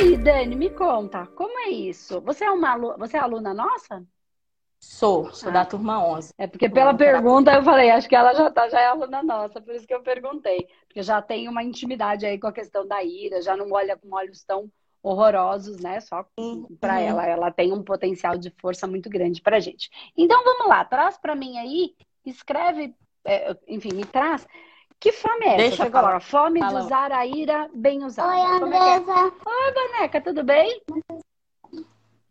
aí, Dani, me conta, como é isso? Você é uma você é aluna nossa? Sou, sou ah. da turma 11. É porque pela pergunta eu falei, acho que ela já tá, já é aluna nossa, por isso que eu perguntei. Porque já tem uma intimidade aí com a questão da ira, já não olha com olhos tão horrorosos, né? Só para uhum. ela, ela tem um potencial de força muito grande pra gente. Então vamos lá, traz para mim aí, escreve, é, enfim, me traz que fome é Deixa essa? Deixa Fome Fala. de usar a ira bem usada. Oi, é Andresa. É Oi, boneca, tudo bem?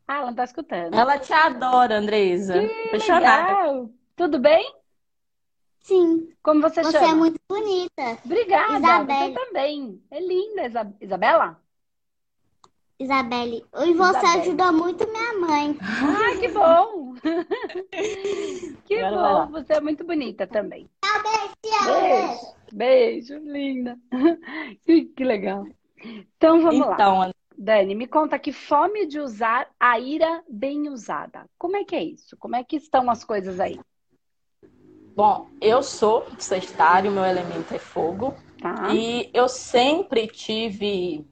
Ah, ela não tá escutando. Ela te adora, Andresa. Que legal. Tudo bem? Sim. Como você, você chama? Você é muito bonita. Obrigada. Isabela. Você também. É linda, Isabela. Isabelle. E você Isabelle. ajudou muito minha mãe. Ah, que bom! que bom, você é muito bonita também. Beijo, beijo, linda. que legal. Então vamos então, lá. Dani, me conta que fome de usar a ira bem usada. Como é que é isso? Como é que estão as coisas aí? Bom, eu sou sextário, meu elemento é fogo. Tá. E eu sempre tive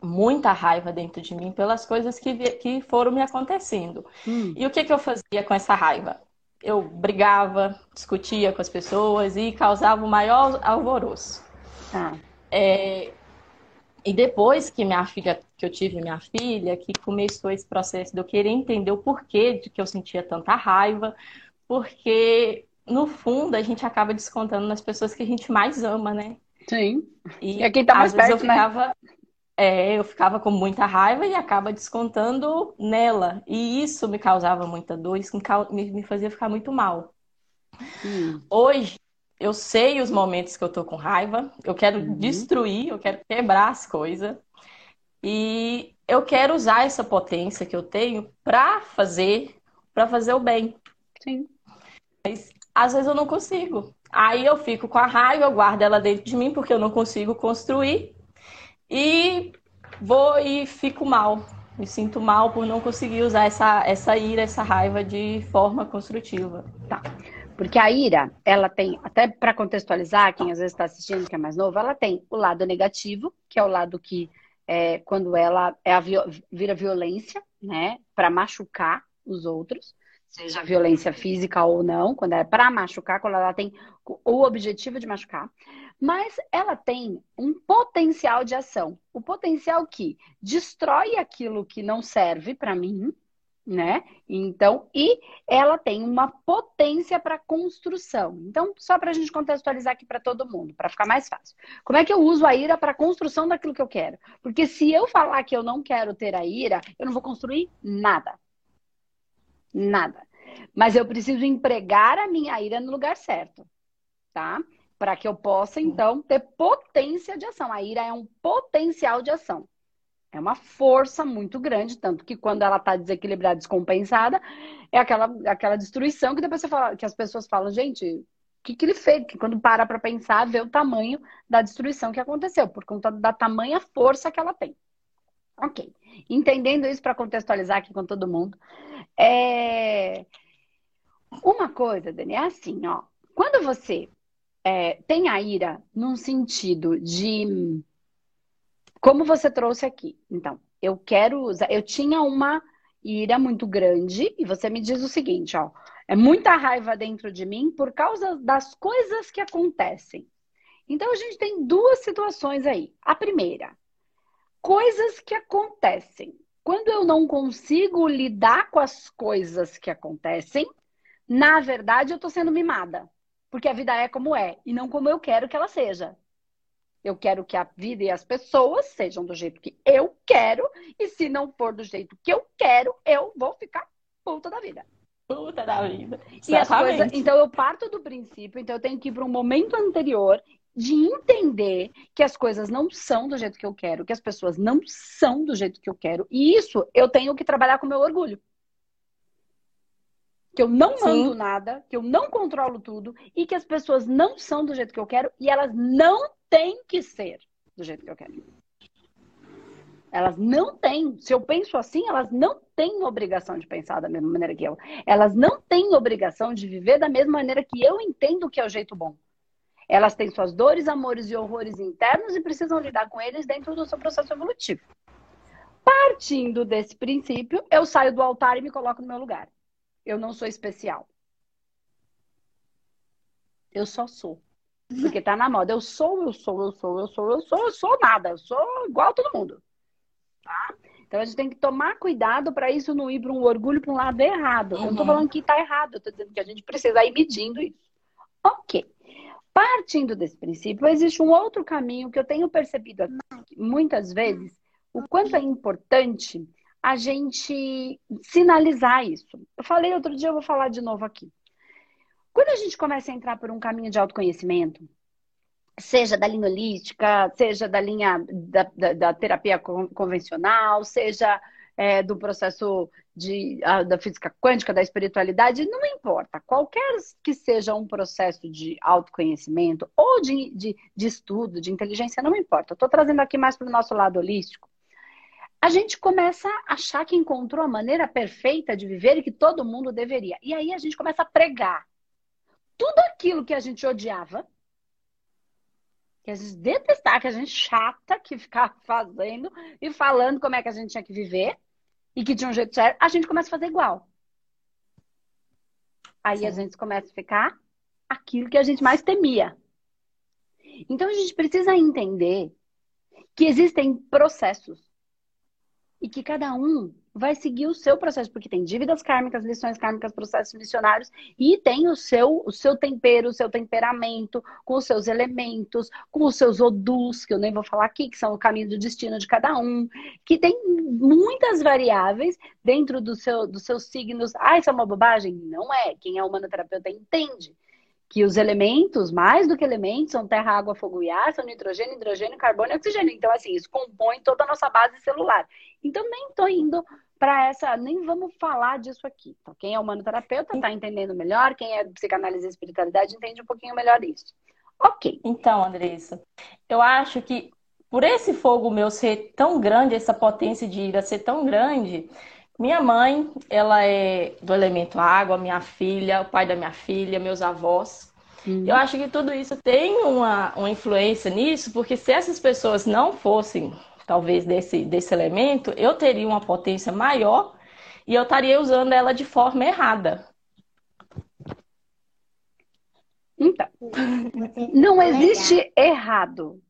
muita raiva dentro de mim pelas coisas que, que foram me acontecendo. Hum. E o que, que eu fazia com essa raiva? Eu brigava, discutia com as pessoas e causava o maior alvoroço. Ah. É, e depois que minha filha, que eu tive minha filha, que começou esse processo de eu querer entender o porquê de que eu sentia tanta raiva, porque no fundo a gente acaba descontando nas pessoas que a gente mais ama, né? Sim. E, é quem tá mais às perto, vezes eu né? ficava, né? É, eu ficava com muita raiva e acaba descontando nela. E isso me causava muita dor, isso me fazia ficar muito mal. Hum. Hoje, eu sei os momentos que eu tô com raiva, eu quero uhum. destruir, eu quero quebrar as coisas. E eu quero usar essa potência que eu tenho para fazer, para fazer o bem. Sim. Mas às vezes eu não consigo. Aí eu fico com a raiva, eu guardo ela dentro de mim porque eu não consigo construir e vou e fico mal. Me sinto mal por não conseguir usar essa, essa ira, essa raiva de forma construtiva. Tá. Porque a ira, ela tem, até para contextualizar, quem às vezes está assistindo que é mais novo, ela tem o lado negativo, que é o lado que é quando ela é a, vira violência, né, para machucar os outros, seja violência física ou não, quando é para machucar, quando ela tem o objetivo de machucar mas ela tem um potencial de ação. O potencial que destrói aquilo que não serve para mim, né? Então, e ela tem uma potência para construção. Então, só para a gente contextualizar aqui para todo mundo, para ficar mais fácil. Como é que eu uso a ira para construção daquilo que eu quero? Porque se eu falar que eu não quero ter a ira, eu não vou construir nada. Nada. Mas eu preciso empregar a minha ira no lugar certo, tá? Para que eu possa, então, ter potência de ação. A ira é um potencial de ação. É uma força muito grande, tanto que quando ela está desequilibrada, descompensada, é aquela, aquela destruição que depois você fala, que as pessoas falam, gente, o que, que ele fez? Que quando para para pensar, vê o tamanho da destruição que aconteceu, por conta da tamanha força que ela tem. Ok. Entendendo isso para contextualizar aqui com todo mundo. É... Uma coisa, Dani, é assim, ó. Quando você é, tem a ira num sentido de. Como você trouxe aqui. Então, eu quero usar. Eu tinha uma ira muito grande e você me diz o seguinte, ó. É muita raiva dentro de mim por causa das coisas que acontecem. Então, a gente tem duas situações aí. A primeira, coisas que acontecem. Quando eu não consigo lidar com as coisas que acontecem, na verdade, eu estou sendo mimada. Porque a vida é como é e não como eu quero que ela seja. Eu quero que a vida e as pessoas sejam do jeito que eu quero, e se não for do jeito que eu quero, eu vou ficar puta da vida. Puta da vida. E as coisas, então eu parto do princípio, então eu tenho que ir para um momento anterior de entender que as coisas não são do jeito que eu quero, que as pessoas não são do jeito que eu quero. E isso eu tenho que trabalhar com meu orgulho que eu não mando Sim. nada, que eu não controlo tudo e que as pessoas não são do jeito que eu quero e elas não têm que ser do jeito que eu quero. Elas não têm. Se eu penso assim, elas não têm obrigação de pensar da mesma maneira que eu. Elas não têm obrigação de viver da mesma maneira que eu entendo que é o jeito bom. Elas têm suas dores, amores e horrores internos e precisam lidar com eles dentro do seu processo evolutivo. Partindo desse princípio, eu saio do altar e me coloco no meu lugar. Eu não sou especial. Eu só sou. Porque tá na moda. Eu sou, eu sou, eu sou, eu sou, eu sou, eu sou nada. Eu sou igual a todo mundo. Tá? Então a gente tem que tomar cuidado para isso não ir para um orgulho para um lado errado. Uhum. Eu não tô falando que tá errado, eu tô dizendo que a gente precisa ir medindo isso. Ok. Partindo desse princípio, existe um outro caminho que eu tenho percebido aqui, muitas vezes, o quanto é importante a gente sinalizar isso. Eu falei outro dia, eu vou falar de novo aqui. Quando a gente começa a entrar por um caminho de autoconhecimento, seja da linha holística, seja da linha da, da, da terapia convencional, seja é, do processo de, a, da física quântica, da espiritualidade, não importa. Qualquer que seja um processo de autoconhecimento ou de, de, de estudo, de inteligência, não importa. Estou trazendo aqui mais para o nosso lado holístico. A gente começa a achar que encontrou a maneira perfeita de viver e que todo mundo deveria. E aí a gente começa a pregar tudo aquilo que a gente odiava, que a gente detestava, que a gente chata, que ficava fazendo e falando como é que a gente tinha que viver e que tinha um jeito certo, a gente começa a fazer igual. Aí Sim. a gente começa a ficar aquilo que a gente mais temia. Então a gente precisa entender que existem processos e que cada um vai seguir o seu processo, porque tem dívidas kármicas, lições kármicas, processos missionários, e tem o seu, o seu tempero, o seu temperamento, com os seus elementos, com os seus odus, que eu nem vou falar aqui, que são o caminho do destino de cada um, que tem muitas variáveis dentro do seu, dos seus signos. Ah, isso é uma bobagem? Não é. Quem é humanoterapeuta entende que os elementos, mais do que elementos, são terra, água, fogo e ar, são nitrogênio, hidrogênio, carbono e oxigênio. Então, assim, isso compõe toda a nossa base celular. Então, nem estou indo para essa, nem vamos falar disso aqui. Então, quem é humanoterapeuta está entendendo melhor, quem é psicanálise e espiritualidade entende um pouquinho melhor isso. Ok. Então, Andressa, eu acho que por esse fogo meu ser tão grande, essa potência de ira ser tão grande, minha mãe, ela é do elemento água, minha filha, o pai da minha filha, meus avós. Uhum. Eu acho que tudo isso tem uma, uma influência nisso, porque se essas pessoas não fossem, talvez, desse, desse elemento, eu teria uma potência maior e eu estaria usando ela de forma errada. Então, não existe errado.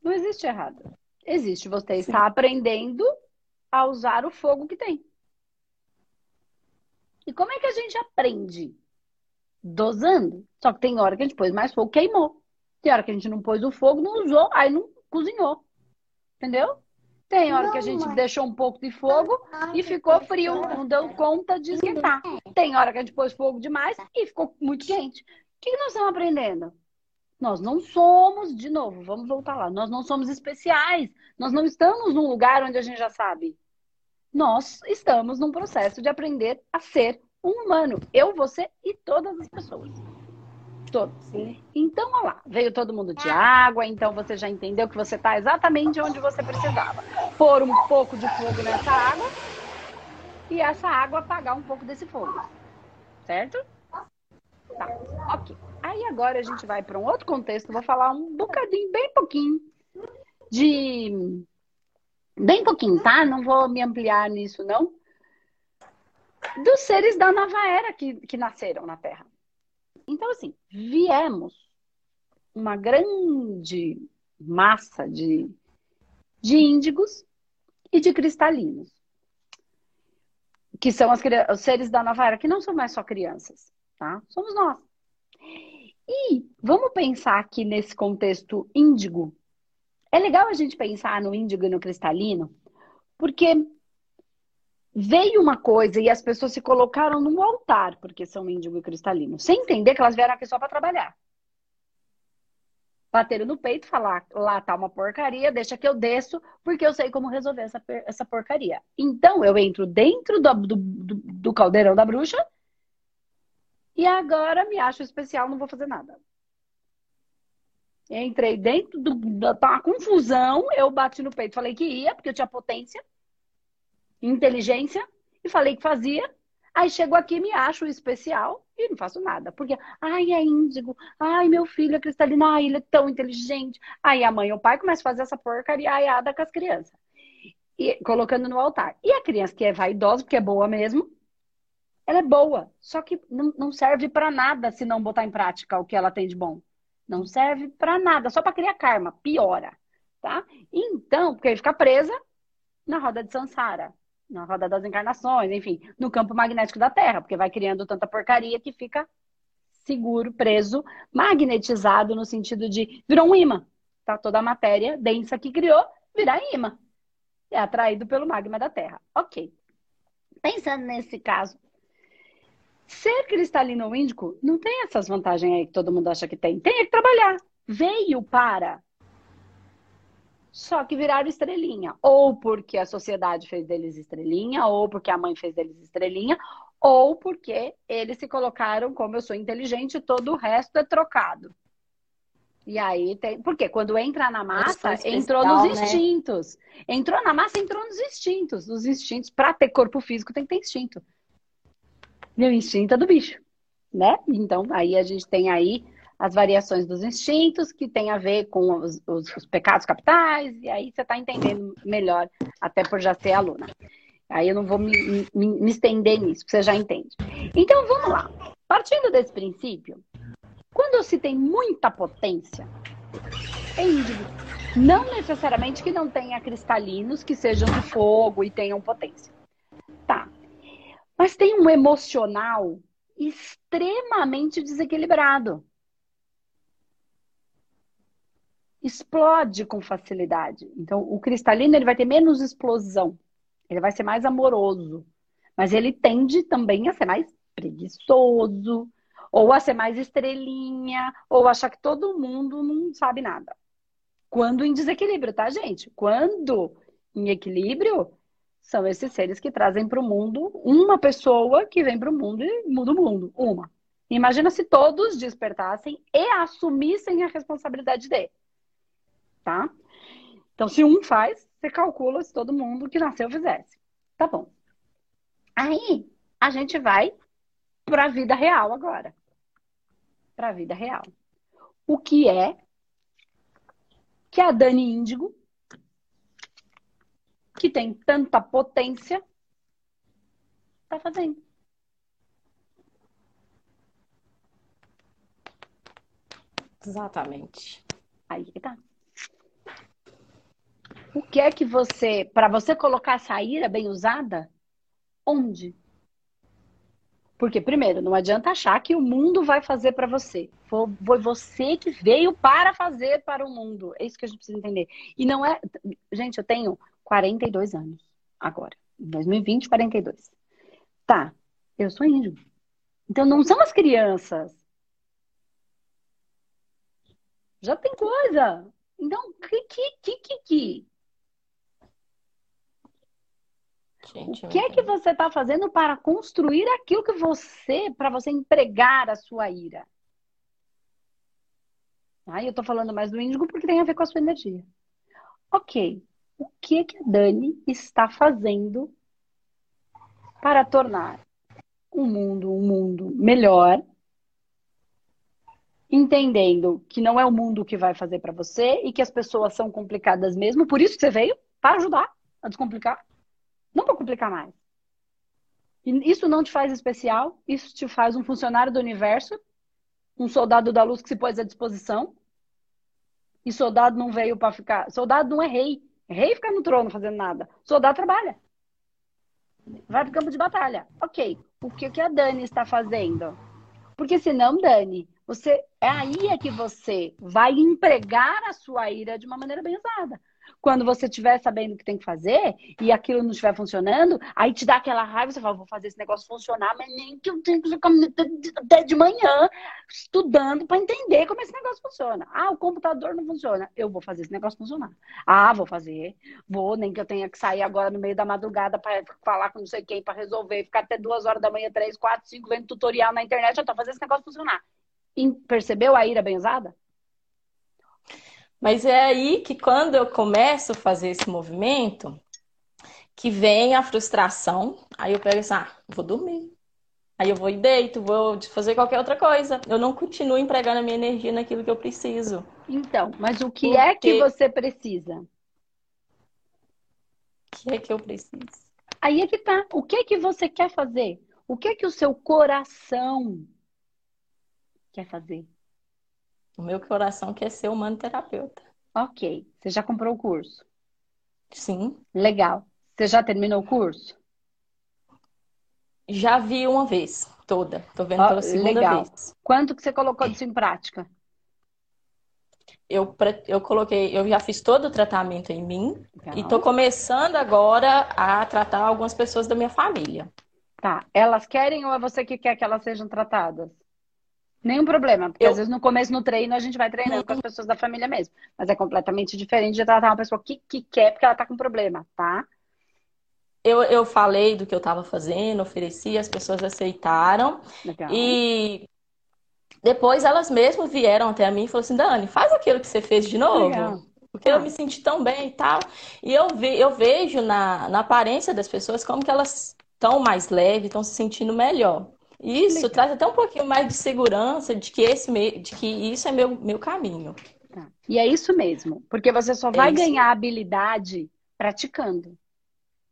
Não existe errado. Existe você estar aprendendo a usar o fogo que tem. E como é que a gente aprende? Dosando. Só que tem hora que a gente pôs mais fogo, queimou. Tem hora que a gente não pôs o fogo, não usou, aí não cozinhou. Entendeu? Tem hora que a gente deixou um pouco de fogo e ficou frio, não deu conta de esquentar. Tem hora que a gente pôs fogo demais e ficou muito quente. O que nós estamos aprendendo? Nós não somos, de novo, vamos voltar lá, nós não somos especiais. Nós não estamos num lugar onde a gente já sabe nós estamos num processo de aprender a ser um humano. Eu, você e todas as pessoas. Todos. Então, olha lá, veio todo mundo de água, então você já entendeu que você está exatamente onde você precisava. Pôr um pouco de fogo nessa água e essa água apagar um pouco desse fogo. Certo? Tá, ok. Aí agora a gente vai para um outro contexto, vou falar um bocadinho, bem pouquinho, de bem pouquinho, tá? Não vou me ampliar nisso, não. Dos seres da nova era que, que nasceram na Terra. Então, assim, viemos uma grande massa de, de índigos e de cristalinos. Que são as, os seres da nova era, que não são mais só crianças, tá? Somos nós. E vamos pensar aqui nesse contexto índigo é legal a gente pensar no índigo e no cristalino, porque veio uma coisa e as pessoas se colocaram num altar porque são índigo e cristalino, sem entender que elas vieram aqui só para trabalhar. Bateram no peito, falar lá tá uma porcaria, deixa que eu desço, porque eu sei como resolver essa, essa porcaria. Então eu entro dentro do, do, do, do caldeirão da bruxa e agora me acho especial, não vou fazer nada. Entrei dentro do, da tá uma confusão, eu bati no peito, falei que ia, porque eu tinha potência, inteligência, e falei que fazia. Aí chego aqui, me acho especial e não faço nada. Porque, ai, é índigo, ai, meu filho é cristalino, ai, ele é tão inteligente. Aí a mãe e o pai começam a fazer essa porcaria com as crianças. e colocando no altar. E a criança que é vaidosa, porque é boa mesmo, ela é boa, só que não, não serve para nada se não botar em prática o que ela tem de bom. Não serve para nada, só para criar karma, piora, tá? Então, porque aí fica presa na roda de Sansara, na roda das encarnações, enfim, no campo magnético da Terra, porque vai criando tanta porcaria que fica seguro, preso, magnetizado no sentido de virou um imã. Tá? Toda a matéria densa que criou virar imã. É atraído pelo magma da Terra. Ok. Pensando nesse caso, ser cristalino ou índico não tem essas vantagens aí que todo mundo acha que tem. Tem que trabalhar. Veio para. Só que viraram estrelinha. Ou porque a sociedade fez deles estrelinha, ou porque a mãe fez deles estrelinha, ou porque eles se colocaram como eu sou inteligente, todo o resto é trocado. E aí tem. Porque quando entra na massa, entrou nos né? instintos. Entrou na massa, entrou nos instintos. Os instintos, para ter corpo físico, tem que ter instinto. O instinto é do bicho, né? Então, aí a gente tem aí as variações dos instintos, que tem a ver com os, os, os pecados capitais, e aí você está entendendo melhor, até por já ser aluna. Aí eu não vou me, me, me estender nisso, você já entende. Então vamos lá. Partindo desse princípio, quando se tem muita potência, é índigo. Não necessariamente que não tenha cristalinos que sejam de fogo e tenham potência. Mas tem um emocional extremamente desequilibrado. Explode com facilidade. Então, o cristalino ele vai ter menos explosão. Ele vai ser mais amoroso. Mas ele tende também a ser mais preguiçoso, ou a ser mais estrelinha, ou achar que todo mundo não sabe nada. Quando em desequilíbrio, tá, gente? Quando em equilíbrio, são esses seres que trazem para o mundo uma pessoa que vem para o mundo e muda o mundo. Uma. Imagina se todos despertassem e assumissem a responsabilidade de. Tá? Então, se um faz, você calcula se todo mundo que nasceu fizesse. Tá bom. Aí, a gente vai para a vida real agora. Para a vida real. O que é que a Dani Índigo, que tem tanta potência, está fazendo? Exatamente. Aí que tá. O que é que você, para você colocar essa ira bem usada, onde? Porque, primeiro, não adianta achar que o mundo vai fazer para você. Foi, foi você que veio para fazer para o mundo. É isso que a gente precisa entender. E não é. Gente, eu tenho 42 anos agora. Em 2020, 42. Tá, eu sou índio. Então não são as crianças. Já tem coisa. Então, que, que, que, que, que? Gente, o que é que você está fazendo para construir aquilo que você, para você empregar a sua ira? Aí eu estou falando mais do índigo porque tem a ver com a sua energia. Ok, o que que a Dani está fazendo para tornar o mundo um mundo melhor, entendendo que não é o mundo que vai fazer para você e que as pessoas são complicadas mesmo, por isso que você veio para ajudar a descomplicar. Não para complicar mais. E isso não te faz especial, isso te faz um funcionário do universo, um soldado da luz que se pôs à disposição. E soldado não veio para ficar. Soldado não é rei. Rei fica no trono fazendo nada. Soldado trabalha. Vai pro campo de batalha. Ok. O que, que a Dani está fazendo? Porque senão, Dani, você é aí é que você vai empregar a sua ira de uma maneira bem usada. Quando você estiver sabendo o que tem que fazer e aquilo não estiver funcionando, aí te dá aquela raiva, você fala, vou fazer esse negócio funcionar, mas nem que eu tenho que ficar até de manhã estudando para entender como esse negócio funciona. Ah, o computador não funciona. Eu vou fazer esse negócio funcionar. Ah, vou fazer. Vou, nem que eu tenha que sair agora no meio da madrugada para falar com não sei quem, para resolver, ficar até duas horas da manhã, três, quatro, cinco, vendo tutorial na internet, eu tô fazendo esse negócio funcionar. E percebeu a ira bem usada? Mas é aí que quando eu começo a fazer esse movimento, que vem a frustração, aí eu pego assim, ah, vou dormir. Aí eu vou e deito, vou fazer qualquer outra coisa. Eu não continuo empregando a minha energia naquilo que eu preciso. Então, mas o que Porque... é que você precisa? que é que eu preciso? Aí é que tá. O que é que você quer fazer? O que é que o seu coração quer fazer? O meu coração quer ser humano terapeuta. Ok. Você já comprou o curso? Sim. Legal. Você já terminou o curso? Já vi uma vez, toda. Tô vendo pela segunda legal. vez. Quanto que você colocou disso em prática? Eu, eu coloquei, eu já fiz todo o tratamento em mim legal. e tô começando agora a tratar algumas pessoas da minha família. Tá. Elas querem ou é você que quer que elas sejam tratadas? Nenhum problema, porque eu... às vezes no começo no treino a gente vai treinando com as pessoas da família mesmo. Mas é completamente diferente de tratar uma pessoa que, que quer porque ela tá com problema, tá? Eu, eu falei do que eu estava fazendo, ofereci, as pessoas aceitaram. Legal. E depois elas mesmas vieram até mim e falaram assim, Dani, faz aquilo que você fez de novo. Legal. Porque ah. eu me senti tão bem e tal. E eu, ve, eu vejo na, na aparência das pessoas como que elas estão mais leves, estão se sentindo melhor. Isso traz até um pouquinho mais de segurança de que, esse, de que isso é meu, meu caminho. Tá. E é isso mesmo, porque você só é vai ganhar habilidade praticando.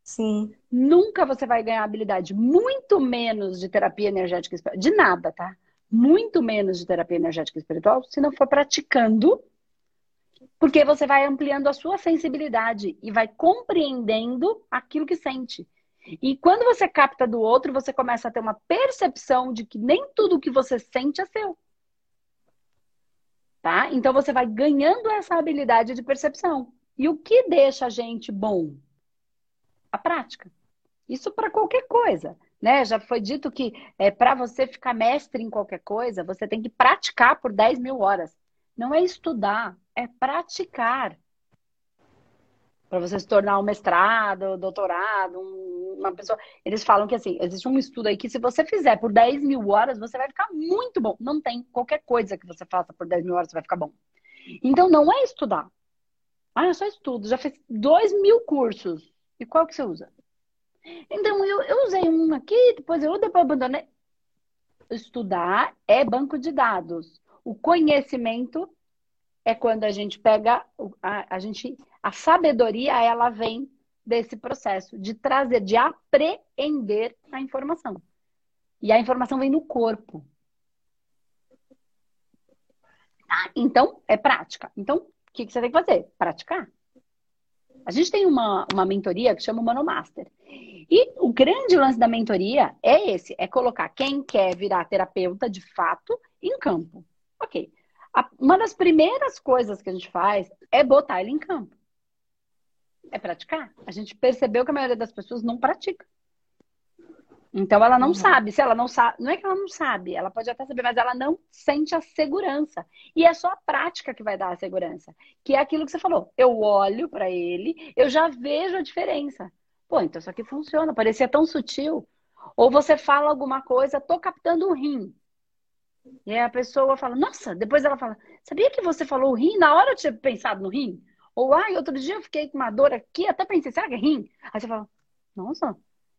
Sim. Nunca você vai ganhar habilidade, muito menos de terapia energética espiritual, de nada, tá? Muito menos de terapia energética espiritual, se não for praticando, porque você vai ampliando a sua sensibilidade e vai compreendendo aquilo que sente. E quando você capta do outro, você começa a ter uma percepção de que nem tudo que você sente é seu. Tá? Então você vai ganhando essa habilidade de percepção. E o que deixa a gente bom? A prática. Isso para qualquer coisa. Né? Já foi dito que é, para você ficar mestre em qualquer coisa, você tem que praticar por 10 mil horas. Não é estudar, é praticar para você se tornar um mestrado, doutorado, um, uma pessoa. Eles falam que assim, existe um estudo aí que se você fizer por 10 mil horas, você vai ficar muito bom. Não tem qualquer coisa que você faça por 10 mil horas, você vai ficar bom. Então não é estudar. Ah, eu só estudo, já fiz 2 mil cursos. E qual que você usa? Então eu, eu usei um aqui, depois eu depois abandonei. Estudar é banco de dados. O conhecimento é quando a gente pega, a, a gente, a sabedoria, ela vem desse processo de trazer, de apreender a informação. E a informação vem no corpo. Tá? Então, é prática. Então, o que, que você tem que fazer? Praticar. A gente tem uma, uma mentoria que chama Mano Master. E o grande lance da mentoria é esse: é colocar quem quer virar terapeuta de fato em campo. Ok. Uma das primeiras coisas que a gente faz é botar ele em campo. É praticar. A gente percebeu que a maioria das pessoas não pratica. Então ela não uhum. sabe. Se ela não sabe, não é que ela não sabe, ela pode até saber, mas ela não sente a segurança. E é só a prática que vai dar a segurança. Que é aquilo que você falou. Eu olho para ele, eu já vejo a diferença. Pô, então isso aqui funciona, parecia tão sutil. Ou você fala alguma coisa, tô captando o rim. E aí a pessoa fala, nossa, depois ela fala, sabia que você falou rim? Na hora eu tinha pensado no rim. Ou, ai, outro dia eu fiquei com uma dor aqui, até pensei, será que é rim? Aí você fala, nossa,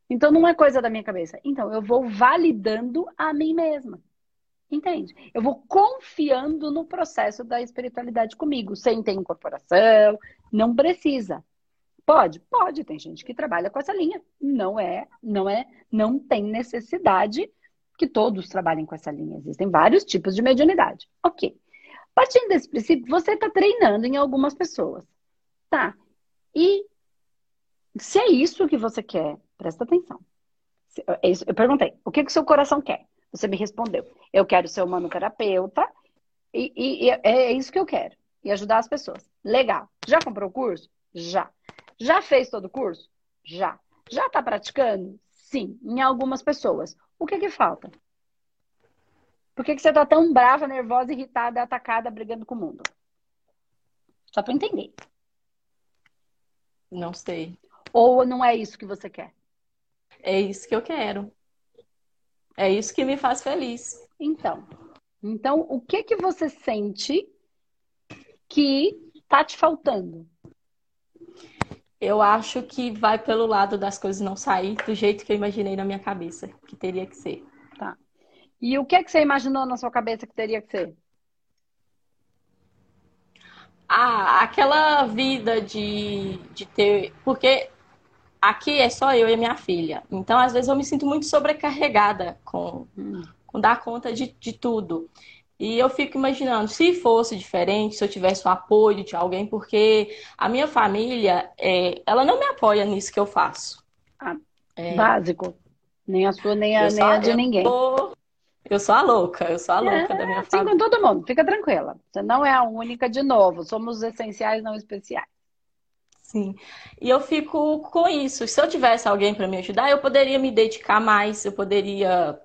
então não é coisa da minha cabeça. Então eu vou validando a mim mesma. Entende? Eu vou confiando no processo da espiritualidade comigo, sem ter incorporação, não precisa. Pode? Pode, tem gente que trabalha com essa linha. Não é, não é, não tem necessidade que todos trabalhem com essa linha. Existem vários tipos de mediunidade. Ok. Partindo desse princípio, você está treinando em algumas pessoas. Tá. E se é isso que você quer, presta atenção. É eu perguntei, o que, que o seu coração quer? Você me respondeu, eu quero ser humanoterapeuta e, e, e é isso que eu quero. E ajudar as pessoas. Legal. Já comprou o curso? Já. Já fez todo o curso? Já. Já está praticando? Sim, em algumas pessoas. O que que falta? Por que, que você tá tão brava, nervosa, irritada, atacada, brigando com o mundo? Só para entender. Não sei. Ou não é isso que você quer? É isso que eu quero. É isso que me faz feliz. Então, então o que que você sente que tá te faltando? Eu acho que vai pelo lado das coisas não sair do jeito que eu imaginei na minha cabeça, que teria que ser. E o que é que você imaginou na sua cabeça que teria que ser? Ah, aquela vida de, de ter. Porque aqui é só eu e minha filha. Então, às vezes, eu me sinto muito sobrecarregada com, hum. com dar conta de, de tudo. E eu fico imaginando, se fosse diferente, se eu tivesse o apoio de alguém, porque a minha família, é, ela não me apoia nisso que eu faço. Ah, é... Básico. Nem a sua, nem a, nem a de ninguém. Tô... Eu sou a louca, eu sou a é, louca da minha família. Sim, com todo mundo, fica tranquila. Você não é a única de novo, somos essenciais, não especiais. Sim. E eu fico com isso. Se eu tivesse alguém para me ajudar, eu poderia me dedicar mais, eu poderia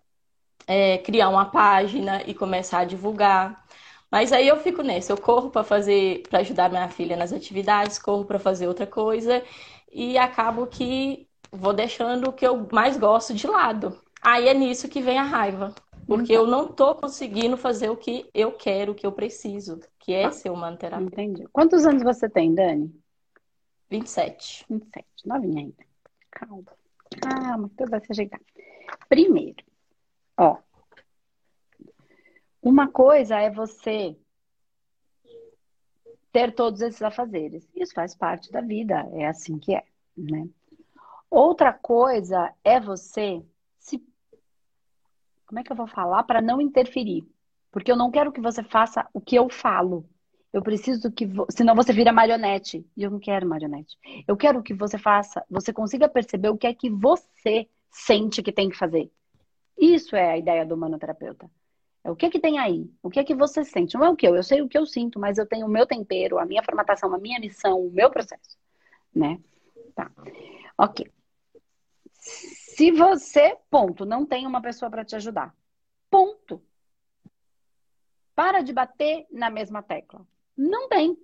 é, criar uma página e começar a divulgar. Mas aí eu fico nessa, eu corro para fazer, para ajudar minha filha nas atividades, corro para fazer outra coisa e acabo que vou deixando o que eu mais gosto de lado. Aí é nisso que vem a raiva. Porque então. eu não tô conseguindo fazer o que eu quero, o que eu preciso, que é ser humanoterapeuta. Entendi. Quantos anos você tem, Dani? 27. 27, novinha ainda. Calma. Calma, tudo vai se ajeitar. Primeiro, ó. Uma coisa é você ter todos esses afazeres. Isso faz parte da vida, é assim que é, né? Outra coisa é você. Como é que eu vou falar para não interferir? Porque eu não quero que você faça o que eu falo. Eu preciso que. Vo... Senão você vira marionete. E eu não quero marionete. Eu quero que você faça, você consiga perceber o que é que você sente que tem que fazer. Isso é a ideia do manoterapeuta. É o que é que tem aí? O que é que você sente? Não é o que eu, eu sei o que eu sinto, mas eu tenho o meu tempero, a minha formatação, a minha missão, o meu processo, né? Tá. OK. Se você, ponto, não tem uma pessoa para te ajudar. Ponto. Para de bater na mesma tecla. Não tem.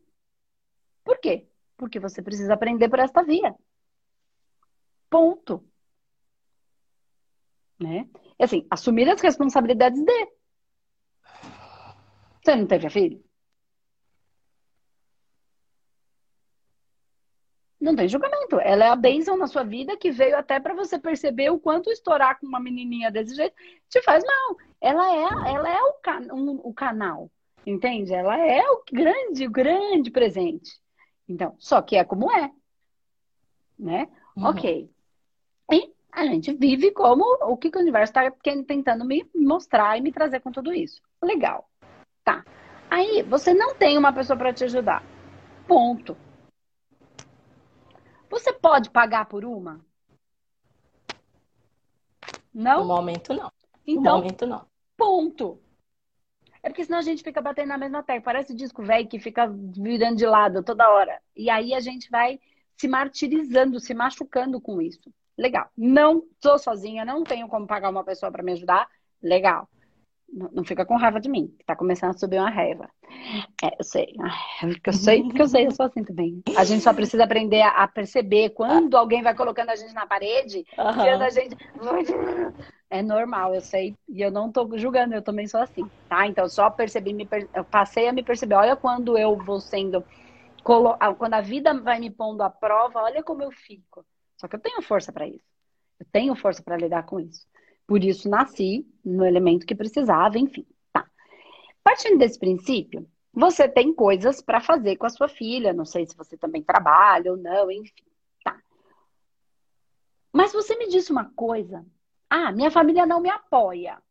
Por quê? Porque você precisa aprender por esta via. Ponto. Né? Assim, assumir as responsabilidades de. Você não teve a filho? Não tem julgamento. Ela é a bênção na sua vida que veio até para você perceber o quanto estourar com uma menininha desse jeito te faz mal. Ela é, ela é o, can, um, o canal. Entende? Ela é o grande, o grande presente. Então, só que é como é. Né? Uhum. Ok. E a gente vive como o que o universo está tentando me mostrar e me trazer com tudo isso. Legal. Tá. Aí, você não tem uma pessoa para te ajudar. Ponto. Você pode pagar por uma? Não? No momento, não. Então, no momento, não. Ponto. É porque senão a gente fica batendo na mesma tecla. Parece disco velho que fica virando de lado toda hora. E aí a gente vai se martirizando, se machucando com isso. Legal. Não sou sozinha, não tenho como pagar uma pessoa para me ajudar. Legal. Não fica com raiva de mim, tá começando a subir uma raiva. É, eu sei. Porque eu sei, porque eu sei, eu sou assim também. A gente só precisa aprender a, perceber quando alguém vai colocando a gente na parede, uhum. a gente. É normal, eu sei. E eu não tô julgando, eu também sou assim, tá? Então, só percebi, me per... eu passei a me perceber. Olha quando eu vou sendo. Quando a vida vai me pondo à prova, olha como eu fico. Só que eu tenho força para isso. Eu tenho força para lidar com isso. Por isso nasci no elemento que precisava, enfim. Tá. Partindo desse princípio, você tem coisas para fazer com a sua filha. Não sei se você também trabalha ou não, enfim. Tá. Mas você me disse uma coisa. Ah, minha família não me apoia.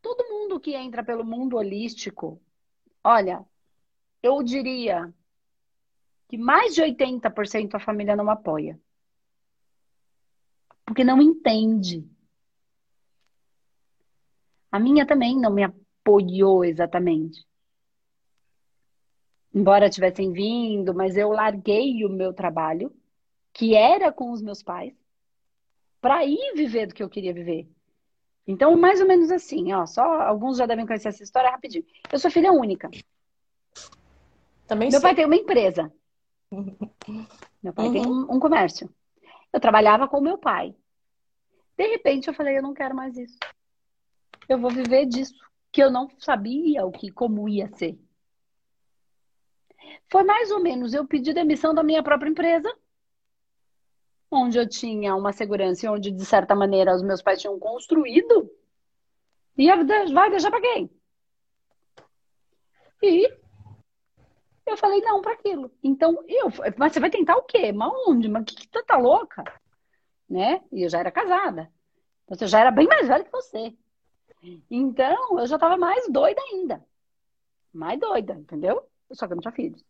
Todo mundo que entra pelo mundo holístico, olha, eu diria que mais de 80% a família não apoia. Porque não entende. A minha também não me apoiou exatamente. Embora tivessem vindo, mas eu larguei o meu trabalho, que era com os meus pais, para ir viver do que eu queria viver. Então, mais ou menos assim, ó, só alguns já devem conhecer essa história rapidinho. Eu sou filha única. Também meu pai tem uma empresa. Meu pai uhum. tem um, um comércio. Eu trabalhava com meu pai. De repente eu falei, eu não quero mais isso eu vou viver disso, que eu não sabia o que como ia ser. Foi mais ou menos eu pedi demissão da minha própria empresa, onde eu tinha uma segurança e onde, de certa maneira, os meus pais tinham construído. E vai deixar para quem? E eu falei não para aquilo. Então, eu, mas você vai tentar o quê? Mas onde? Mas que, que tá louca? Né? E eu já era casada. Então, eu já era bem mais velha que você. Então, eu já tava mais doida ainda. Mais doida, entendeu? Só que eu não tinha filhos.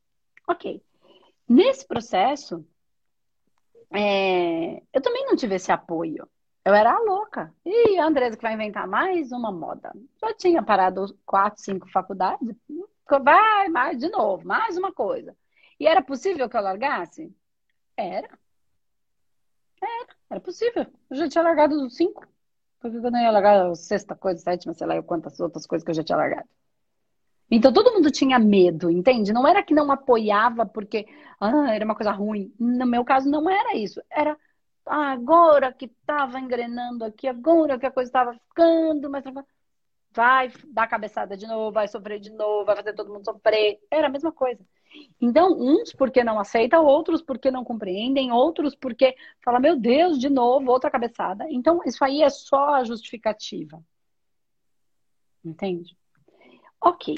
Ok. Nesse processo, é, eu também não tive esse apoio. Eu era a louca. E a Andresa que vai inventar mais uma moda. Já tinha parado quatro, cinco faculdades. Vai, mais de novo, mais uma coisa. E era possível que eu largasse? Era. Era, era possível. Eu já tinha largado os cinco. Porque eu não ia largar a sexta coisa, sétima, sei lá, quantas outras coisas que eu já tinha largado. Então todo mundo tinha medo, entende? Não era que não apoiava porque ah, era uma coisa ruim. No meu caso não era isso. Era ah, agora que estava engrenando aqui, agora que a coisa estava ficando, mas vai dar cabeçada de novo, vai sofrer de novo, vai fazer todo mundo sofrer. Era a mesma coisa. Então, uns porque não aceitam, outros porque não compreendem, outros porque falam, meu Deus, de novo, outra cabeçada. Então, isso aí é só a justificativa. Entende? Ok.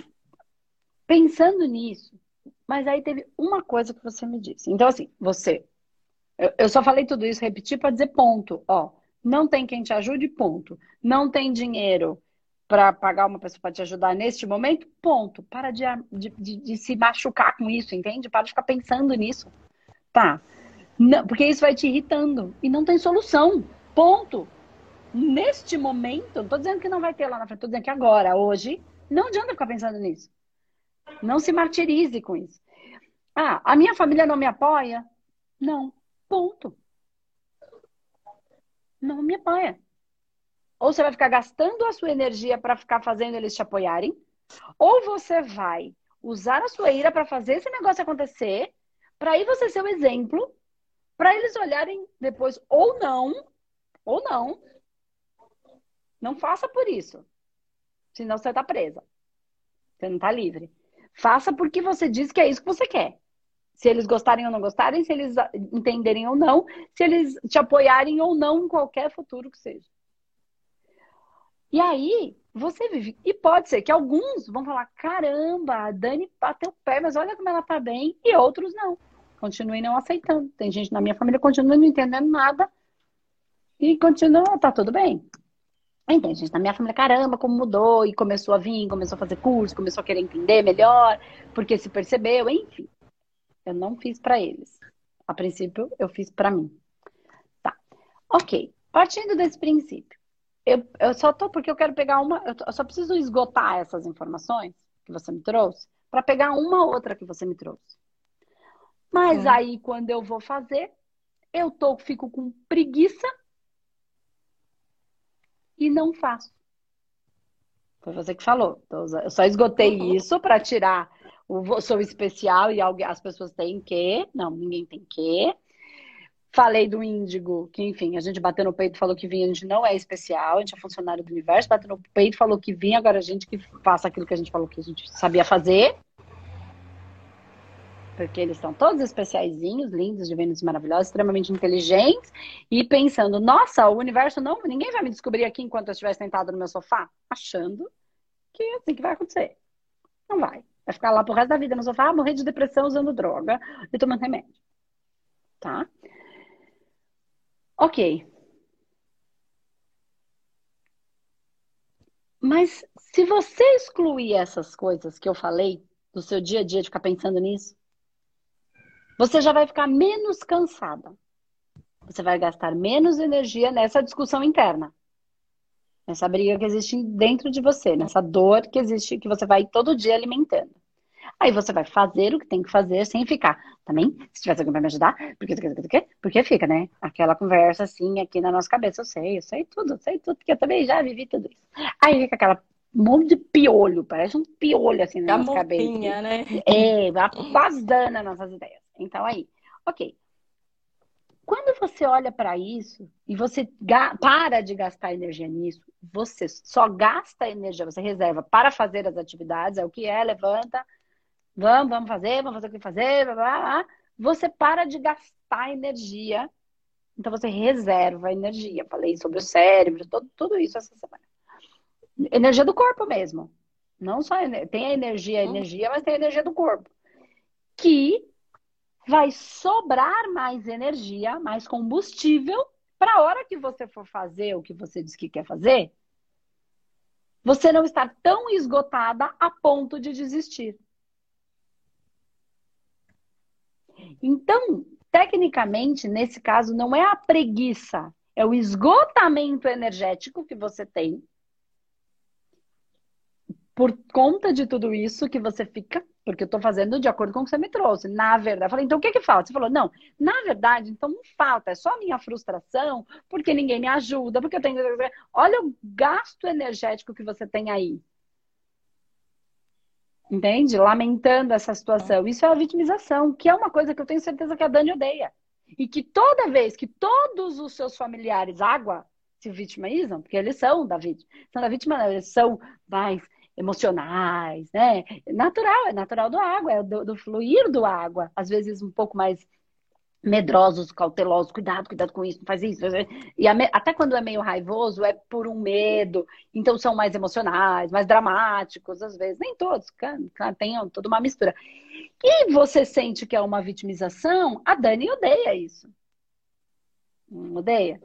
Pensando nisso, mas aí teve uma coisa que você me disse. Então, assim, você. Eu, eu só falei tudo isso, repeti para dizer ponto. Ó, não tem quem te ajude, ponto. Não tem dinheiro para pagar uma pessoa para te ajudar neste momento, ponto. Para de, de, de, se machucar com isso, entende? Para de ficar pensando nisso. Tá. Não, porque isso vai te irritando. E não tem solução. Ponto. Neste momento, não tô dizendo que não vai ter lá na frente, tô dizendo que agora, hoje, não adianta ficar pensando nisso. Não se martirize com isso. Ah, a minha família não me apoia? Não. Ponto. Não me apoia. Ou você vai ficar gastando a sua energia para ficar fazendo eles te apoiarem, ou você vai usar a sua ira para fazer esse negócio acontecer, para aí você ser o exemplo, para eles olharem depois ou não, ou não. Não faça por isso. Senão você está presa. Você não está livre. Faça porque você diz que é isso que você quer. Se eles gostarem ou não gostarem, se eles entenderem ou não, se eles te apoiarem ou não em qualquer futuro que seja. E aí, você vive. E pode ser que alguns vão falar: caramba, a Dani bateu o pé, mas olha como ela tá bem. E outros não. Continuem não aceitando. Tem gente na minha família que continua não entendendo nada. E continua, tá tudo bem. Então, gente, na minha família, caramba, como mudou, e começou a vir, começou a fazer curso, começou a querer entender melhor, porque se percebeu, enfim. Eu não fiz para eles. A princípio, eu fiz para mim. Tá. Ok. Partindo desse princípio, eu, eu só tô porque eu quero pegar uma. Eu só preciso esgotar essas informações que você me trouxe para pegar uma outra que você me trouxe. Mas hum. aí, quando eu vou fazer, eu tô, fico com preguiça e não faço. Foi você que falou. Eu só esgotei uhum. isso para tirar o sou especial e alguém, as pessoas têm que. Não, ninguém tem que. Falei do índigo, que enfim, a gente bateu no peito falou que vinha, a gente não é especial, a gente é funcionário do universo, bateu no peito falou que vinha, agora a gente que faça aquilo que a gente falou que a gente sabia fazer. Porque eles são todos especiaizinhos, lindos, divinos, maravilhosos, extremamente inteligentes, e pensando, nossa, o universo não, ninguém vai me descobrir aqui enquanto eu estiver sentado no meu sofá, achando que é assim que vai acontecer. Não vai. Vai ficar lá pro resto da vida no sofá, morrer de depressão usando droga e tomando remédio. Tá? Ok. Mas se você excluir essas coisas que eu falei do seu dia a dia de ficar pensando nisso, você já vai ficar menos cansada. Você vai gastar menos energia nessa discussão interna. Nessa briga que existe dentro de você, nessa dor que existe, que você vai todo dia alimentando. Aí você vai fazer o que tem que fazer sem ficar. Também, se tivesse alguém para me ajudar, porque, porque, porque fica, né? Aquela conversa assim aqui na nossa cabeça. Eu sei, eu sei tudo, eu sei tudo, porque eu também já vivi tudo isso. Aí fica aquela monte de piolho, parece um piolho assim na nossa cabeça. né? É, vazando as nossas ideias. Então aí, ok. Quando você olha para isso e você para de gastar energia nisso, você só gasta energia, você reserva para fazer as atividades, é o que é, levanta, Vamos, vamos fazer, vamos fazer o que fazer, blá, blá, blá. você para de gastar energia. Então você reserva energia. Falei sobre o cérebro, todo, tudo isso essa semana. Energia do corpo mesmo. Não só tem a energia, a energia, mas tem a energia do corpo. que vai sobrar mais energia, mais combustível para a hora que você for fazer o que você diz que quer fazer, você não estar tão esgotada a ponto de desistir. Então, tecnicamente, nesse caso, não é a preguiça, é o esgotamento energético que você tem por conta de tudo isso que você fica, porque eu estou fazendo de acordo com o que você me trouxe. Na verdade, eu falei, então o que que falta? Você falou, não, na verdade, então não falta, é só a minha frustração, porque ninguém me ajuda, porque eu tenho. Olha o gasto energético que você tem aí. Entende? Lamentando essa situação. Isso é a vitimização, que é uma coisa que eu tenho certeza que a Dani odeia. E que toda vez que todos os seus familiares água se vitimizam, porque eles são da vítima, são da vítima, eles são mais emocionais, né? Natural, é natural do água, é do, do fluir do água. Às vezes um pouco mais medrosos, cautelosos, cuidado, cuidado com isso, não faz isso. E até quando é meio raivoso, é por um medo. Então são mais emocionais, mais dramáticos, às vezes. Nem todos, tem toda uma mistura. E você sente que é uma vitimização, a Dani odeia isso. Não odeia?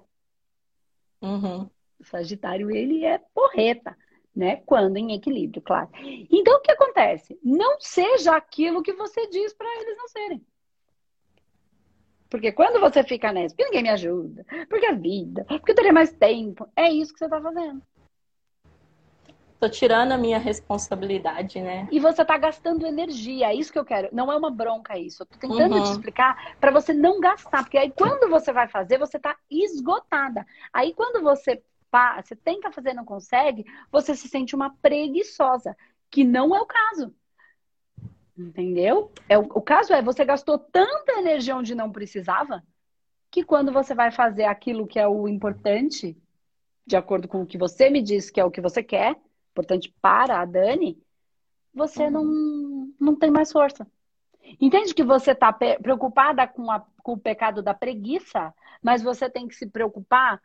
Uhum. O Sagitário, ele é porreta, né? Quando em equilíbrio, claro. Então, o que acontece? Não seja aquilo que você diz para eles não serem. Porque quando você fica nessa, porque ninguém me ajuda, porque a vida, porque eu teria mais tempo, é isso que você está fazendo. Tô tirando a minha responsabilidade, né? E você tá gastando energia, é isso que eu quero. Não é uma bronca isso. Eu tô tentando uhum. te explicar para você não gastar, porque aí quando você vai fazer, você tá esgotada. Aí quando você você tenta fazer e não consegue, você se sente uma preguiçosa, que não é o caso. Entendeu? É, o, o caso é, você gastou tanta energia onde não precisava, que quando você vai fazer aquilo que é o importante, de acordo com o que você me diz que é o que você quer, importante para a Dani, você uhum. não, não tem mais força. Entende que você está preocupada com, a, com o pecado da preguiça, mas você tem que se preocupar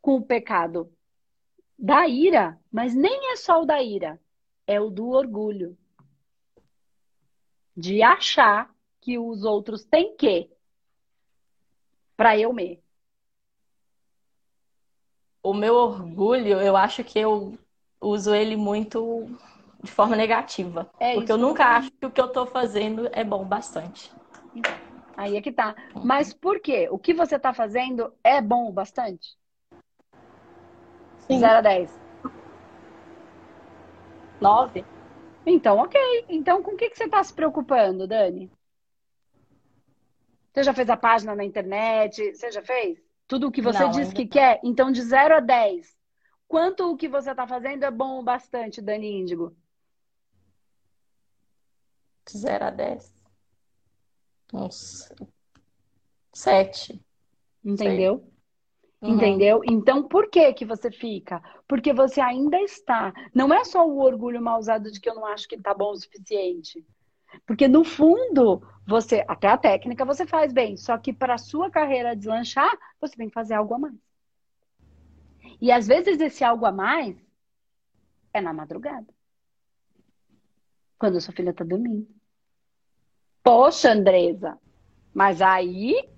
com o pecado da ira, mas nem é só o da ira, é o do orgulho de achar que os outros têm que para eu me. O meu orgulho, eu acho que eu uso ele muito de forma negativa. É porque eu nunca acho que o que eu estou fazendo é bom bastante. Aí é que tá. Mas por quê? O que você está fazendo é bom o bastante? Sim. 0 a 10. 9. Então, ok. Então, com o que, que você está se preocupando, Dani? Você já fez a página na internet? Você já fez? Tudo o que você Não, diz que não. quer? Então, de 0 a 10, quanto o que você está fazendo é bom o bastante, Dani Índigo? De 0 a 10. Uns 7. Entendeu? Uhum. Entendeu? Então, por que que você fica? Porque você ainda está. Não é só o orgulho mal usado de que eu não acho que tá bom o suficiente. Porque no fundo, você, até a técnica você faz bem, só que para a sua carreira deslanchar, você tem que fazer algo a mais. E às vezes esse algo a mais é na madrugada. Quando a sua filha tá dormindo. Poxa, Andresa, mas aí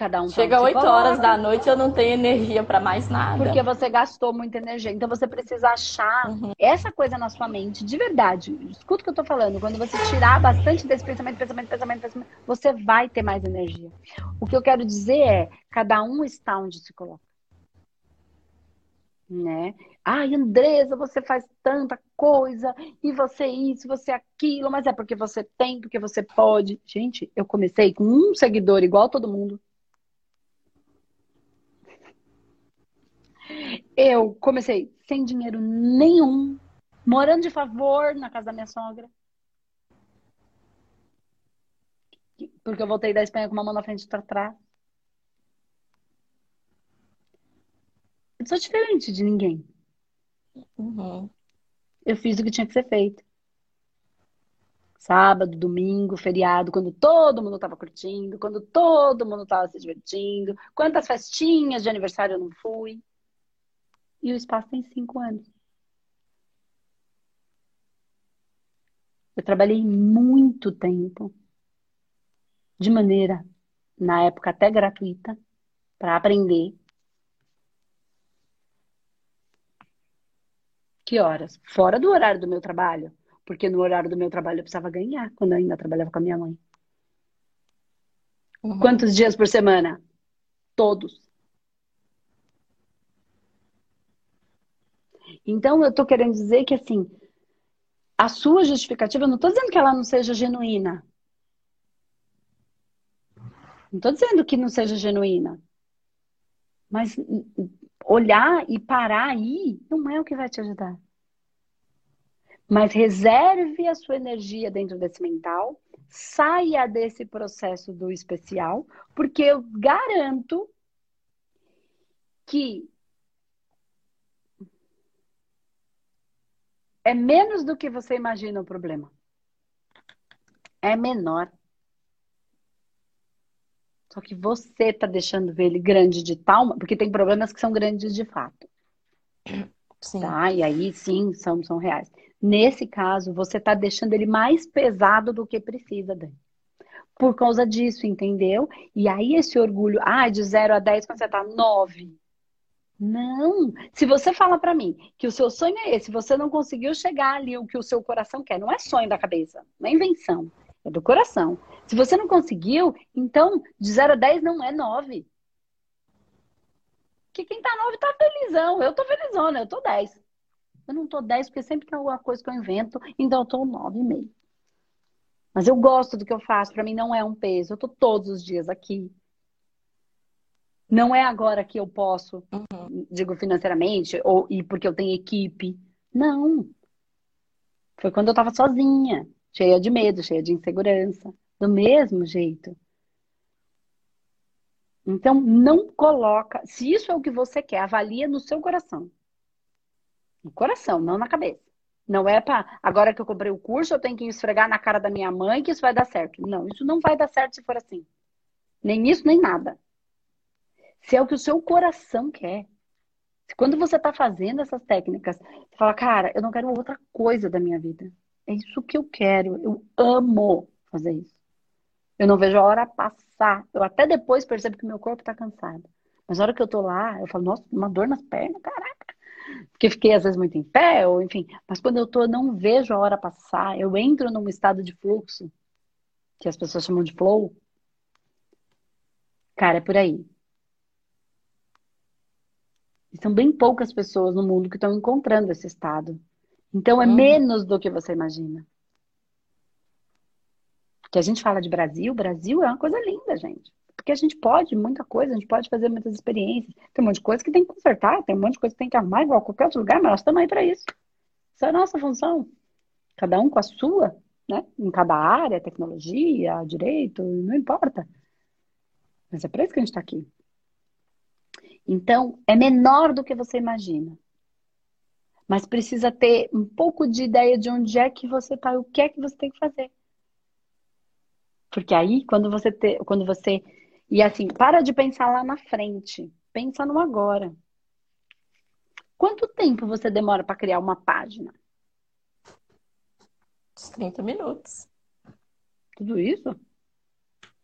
Cada um Chega 8 horas da noite eu não tenho energia para mais nada. Porque você gastou muita energia. Então você precisa achar uhum. essa coisa na sua mente, de verdade. Escuta o que eu tô falando. Quando você tirar bastante desse pensamento, pensamento, pensamento, pensamento, você vai ter mais energia. O que eu quero dizer é, cada um está onde se coloca. Né? Ai, Andresa, você faz tanta coisa, e você isso, você aquilo, mas é porque você tem, porque você pode. Gente, eu comecei com um seguidor igual todo mundo. Eu comecei sem dinheiro nenhum, morando de favor na casa da minha sogra. Porque eu voltei da Espanha com uma mão na frente e outra atrás. Eu sou diferente de ninguém. Uhum. Eu fiz o que tinha que ser feito. Sábado, domingo, feriado, quando todo mundo estava curtindo, quando todo mundo estava se divertindo. Quantas festinhas de aniversário eu não fui? E o espaço tem cinco anos. Eu trabalhei muito tempo, de maneira, na época até gratuita, para aprender. Que horas? Fora do horário do meu trabalho. Porque no horário do meu trabalho eu precisava ganhar quando eu ainda trabalhava com a minha mãe. Uhum. Quantos dias por semana? Todos. Então, eu estou querendo dizer que, assim, a sua justificativa, eu não estou dizendo que ela não seja genuína. Não estou dizendo que não seja genuína. Mas olhar e parar aí não é o que vai te ajudar. Mas reserve a sua energia dentro desse mental, saia desse processo do especial, porque eu garanto que é menos do que você imagina o problema. É menor. Só que você está deixando ver ele grande de tal, porque tem problemas que são grandes de fato. Sim. Tá? E aí sim são, são reais. Nesse caso, você está deixando ele mais pesado do que precisa, Dani. Por causa disso, entendeu? E aí esse orgulho, ah, de 0 a 10, quando você está 9. Não. Se você fala para mim que o seu sonho é esse, você não conseguiu chegar ali o que o seu coração quer, não é sonho da cabeça, não é invenção, é do coração. Se você não conseguiu, então de 0 a 10 não é 9. Que quem tá 9 tá felizão. Eu tô felizona, eu tô 10. Eu não tô 10 porque sempre tem alguma coisa que eu invento, então eu tô 9,5. Mas eu gosto do que eu faço, para mim não é um peso. Eu tô todos os dias aqui. Não é agora que eu posso, uhum. digo financeiramente, ou e porque eu tenho equipe. Não. Foi quando eu estava sozinha, cheia de medo, cheia de insegurança. Do mesmo jeito. Então, não coloca. Se isso é o que você quer, avalia no seu coração. No coração, não na cabeça. Não é para agora que eu comprei o curso, eu tenho que esfregar na cara da minha mãe que isso vai dar certo. Não, isso não vai dar certo se for assim. Nem isso, nem nada se é o que o seu coração quer. Quando você está fazendo essas técnicas, você fala, cara, eu não quero outra coisa da minha vida. É isso que eu quero. Eu amo fazer isso. Eu não vejo a hora passar. Eu até depois percebo que meu corpo está cansado. Mas na hora que eu tô lá, eu falo, nossa, uma dor nas pernas, caraca. Porque fiquei às vezes muito em pé, ou enfim. Mas quando eu tô, eu não vejo a hora passar. Eu entro num estado de fluxo, que as pessoas chamam de flow. Cara, é por aí. E são bem poucas pessoas no mundo que estão encontrando esse estado. Então é hum. menos do que você imagina. Que a gente fala de Brasil, Brasil é uma coisa linda, gente. Porque a gente pode muita coisa, a gente pode fazer muitas experiências. Tem um monte de coisa que tem que consertar, tem um monte de coisa que tem que arrumar, igual a qualquer outro lugar, mas nós estamos aí para isso. Isso é a nossa função. Cada um com a sua, né? Em cada área, tecnologia, direito, não importa. Mas é para isso que a gente está aqui. Então, é menor do que você imagina. Mas precisa ter um pouco de ideia de onde é que você está e o que é que você tem que fazer. Porque aí, quando você te, quando você e assim, para de pensar lá na frente, pensa no agora. Quanto tempo você demora para criar uma página? Uns 30 minutos. Tudo isso?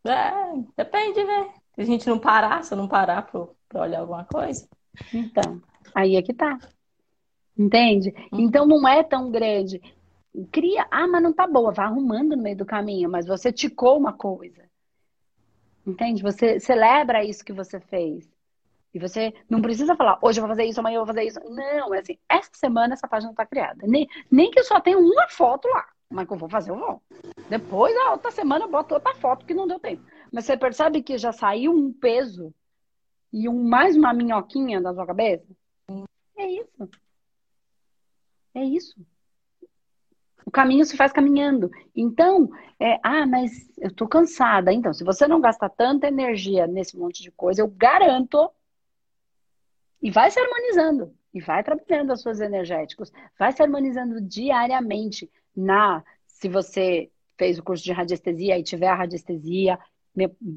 É, depende, né? Se a gente não parar, se eu não parar para olhar alguma coisa. Então, aí é que tá. Entende? Uhum. Então não é tão grande. Cria, ah, mas não tá boa, vai arrumando no meio do caminho, mas você ticou uma coisa. Entende? Você celebra isso que você fez. E você não precisa falar, hoje eu vou fazer isso, amanhã eu vou fazer isso. Não, é assim, essa semana essa página tá criada. Nem, nem que eu só tenha uma foto lá. Mas que eu vou fazer, eu vou. Depois, a outra semana, eu boto outra foto que não deu tempo. Mas você percebe que já saiu um peso e um, mais uma minhoquinha da sua cabeça? É isso. É isso. O caminho se faz caminhando. Então, é, ah, mas eu tô cansada. Então, se você não gasta tanta energia nesse monte de coisa, eu garanto. E vai se harmonizando. E vai trabalhando as suas energéticos. Vai se harmonizando diariamente. Na, se você fez o curso de radiestesia e tiver a radiestesia,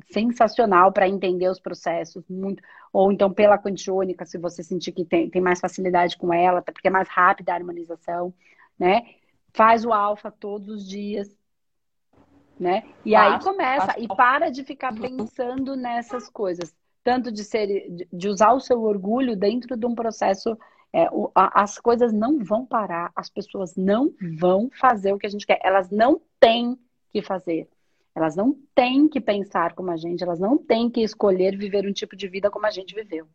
sensacional para entender os processos, muito, ou então pela quantiônica, se você sentir que tem, tem mais facilidade com ela, porque é mais rápida a harmonização, né? Faz o alfa todos os dias. Né? E aí começa, e para de ficar pensando nessas coisas. Tanto de ser, de usar o seu orgulho dentro de um processo. É, o, a, as coisas não vão parar, as pessoas não vão fazer o que a gente quer, elas não têm que fazer. Elas não têm que pensar como a gente, elas não têm que escolher viver um tipo de vida como a gente viveu.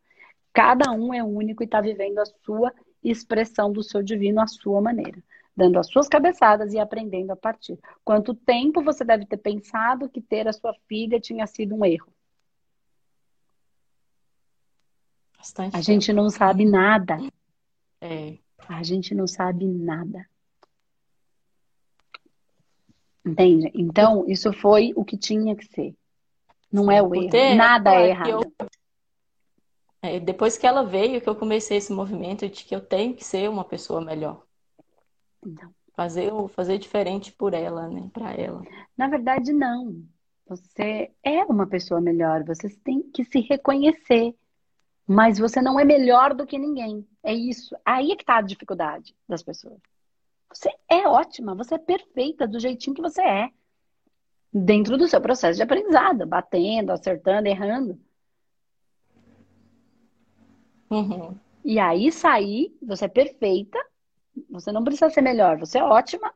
Cada um é único e está vivendo a sua expressão do seu divino à sua maneira dando as suas cabeçadas e aprendendo a partir. Quanto tempo você deve ter pensado que ter a sua filha tinha sido um erro? Bastante a tempo. gente não sabe nada. É. A gente não sabe nada. Entende? Então, isso foi o que tinha que ser. Não é o erro. Ter, nada é errado. Eu... É, depois que ela veio, que eu comecei esse movimento de que eu tenho que ser uma pessoa melhor. Então. Fazer, fazer diferente por ela, né? Para ela. Na verdade, não. Você é uma pessoa melhor, você tem que se reconhecer. Mas você não é melhor do que ninguém. É isso. Aí é que tá a dificuldade das pessoas. Você é ótima, você é perfeita do jeitinho que você é. Dentro do seu processo de aprendizado, batendo, acertando, errando. Uhum. E aí sair, você é perfeita, você não precisa ser melhor, você é ótima,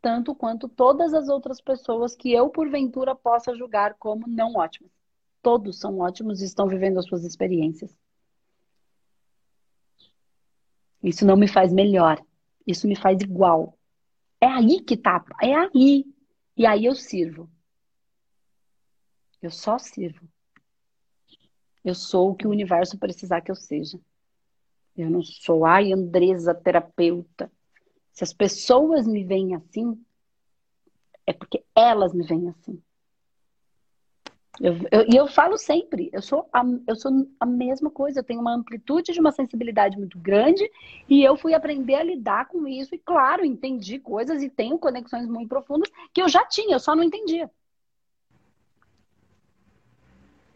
tanto quanto todas as outras pessoas que eu, porventura, possa julgar como não ótimas. Todos são ótimos e estão vivendo as suas experiências. Isso não me faz melhor, isso me faz igual. É aí que tá, é aí. E aí eu sirvo. Eu só sirvo. Eu sou o que o universo precisar que eu seja. Eu não sou, ai, Andresa, terapeuta. Se as pessoas me veem assim, é porque elas me veem assim. E eu, eu, falo sempre, eu sou, a, eu sou a mesma coisa, eu tenho uma amplitude de uma sensibilidade muito grande e eu fui aprender a lidar com isso. E claro, entendi coisas e tenho conexões muito profundas que eu já tinha, eu só não entendia.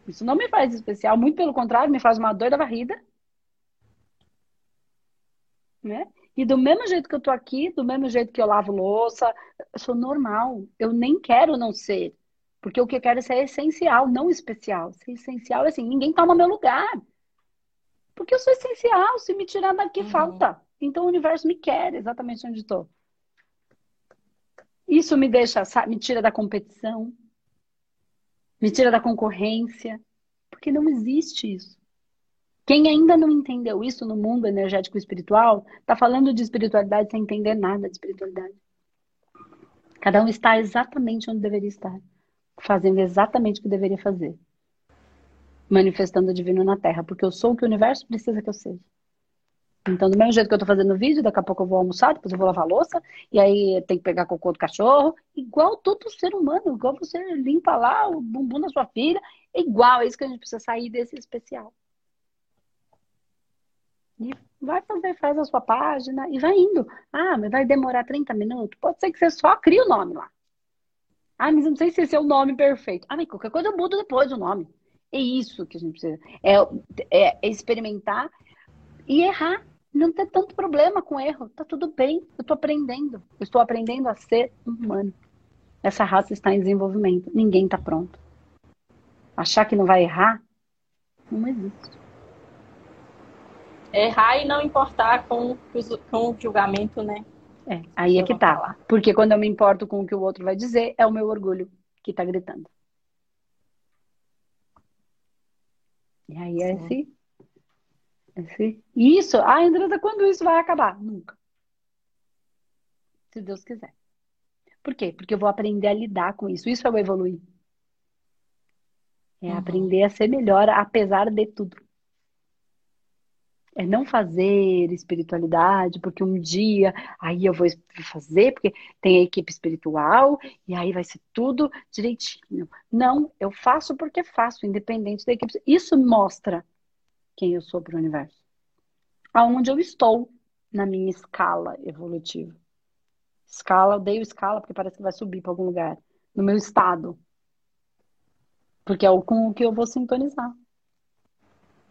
Isso não me faz especial, muito pelo contrário, me faz uma doida varrida né? E do mesmo jeito que eu tô aqui, do mesmo jeito que eu lavo louça, eu sou normal. Eu nem quero não ser. Porque o que eu quero é ser essencial, não especial. Ser essencial é assim, ninguém toma meu lugar. Porque eu sou essencial, se me tirar daqui uhum. falta. Então o universo me quer exatamente onde estou. Isso me deixa, me tira da competição, me tira da concorrência, porque não existe isso. Quem ainda não entendeu isso no mundo energético espiritual, está falando de espiritualidade sem entender nada de espiritualidade. Cada um está exatamente onde deveria estar, fazendo exatamente o que deveria fazer. Manifestando o divino na Terra, porque eu sou o que o universo precisa que eu seja. Então, do mesmo jeito que eu estou fazendo o vídeo, daqui a pouco eu vou almoçar, depois eu vou lavar louça, e aí tem que pegar cocô do cachorro, igual todo ser humano, igual você limpa lá o bumbum da sua filha, igual, é isso que a gente precisa sair desse especial. E vai fazer, faz a sua página e vai indo. Ah, mas vai demorar 30 minutos? Pode ser que você só crie o nome lá. Ah, mas não sei se esse é o nome perfeito. Ah, mas qualquer coisa eu mudo depois o nome. É isso que a gente precisa. É, é, experimentar e errar. Não ter tanto problema com erro. Tá tudo bem. Eu tô aprendendo. Eu estou aprendendo a ser humano. Essa raça está em desenvolvimento. Ninguém tá pronto. Achar que não vai errar, não existe errar e não importar com, com o julgamento, né? É, aí é que tá. Falar. Porque quando eu me importo com o que o outro vai dizer, é o meu orgulho que tá gritando. E aí é esse, esse. Isso, ah, Andressa, quando isso vai acabar? Nunca. Se Deus quiser. Por quê? Porque eu vou aprender a lidar com isso. Isso é o evoluir. É uhum. aprender a ser melhor, apesar de tudo é não fazer espiritualidade, porque um dia aí eu vou fazer, porque tem a equipe espiritual, e aí vai ser tudo direitinho. Não, eu faço porque faço, independente da equipe. Isso mostra quem eu sou para o universo. Aonde eu estou na minha escala evolutiva. Escala, odeio escala porque parece que vai subir para algum lugar. No meu estado. Porque é com o que eu vou sintonizar.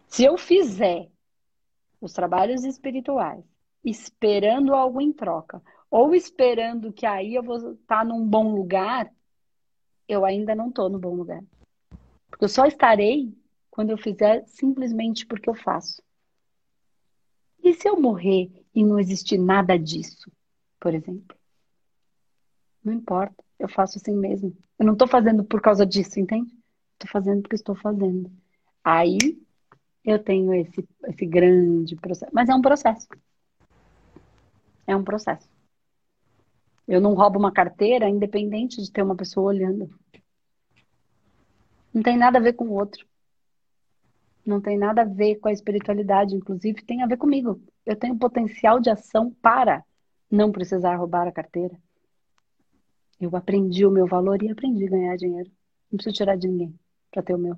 Se eu fizer os trabalhos espirituais, esperando algo em troca, ou esperando que aí eu vou estar tá num bom lugar, eu ainda não estou no bom lugar. Porque eu só estarei quando eu fizer simplesmente porque eu faço. E se eu morrer e não existir nada disso, por exemplo? Não importa, eu faço assim mesmo. Eu não estou fazendo por causa disso, entende? Estou fazendo porque estou fazendo. Aí eu tenho esse, esse grande processo. Mas é um processo. É um processo. Eu não roubo uma carteira independente de ter uma pessoa olhando. Não tem nada a ver com o outro. Não tem nada a ver com a espiritualidade, inclusive tem a ver comigo. Eu tenho potencial de ação para não precisar roubar a carteira. Eu aprendi o meu valor e aprendi a ganhar dinheiro. Não preciso tirar de ninguém para ter o meu.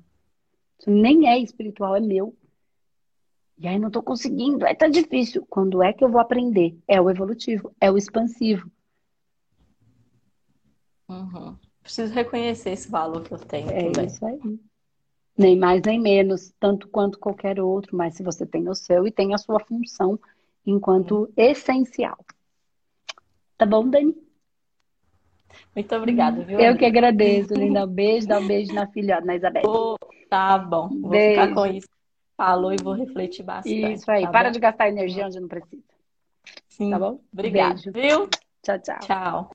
Isso nem é espiritual, é meu. E aí não estou conseguindo, aí tá difícil. Quando é que eu vou aprender? É o evolutivo, é o expansivo. Uhum. Preciso reconhecer esse valor que eu tenho. É também. isso aí. Nem mais nem menos, tanto quanto qualquer outro, mas se você tem o seu e tem a sua função enquanto uhum. essencial. Tá bom, Dani? Muito obrigada, viu? Eu que agradeço, linda. Um beijo, dá um beijo na filhota, na Isabel. Oh, tá bom, vou beijo. ficar com isso. Falou e vou refletir bastante. Isso aí, tá para bom? de gastar energia onde não precisa. Sim. Tá bom? Obrigada, viu? Tchau, tchau. Tchau.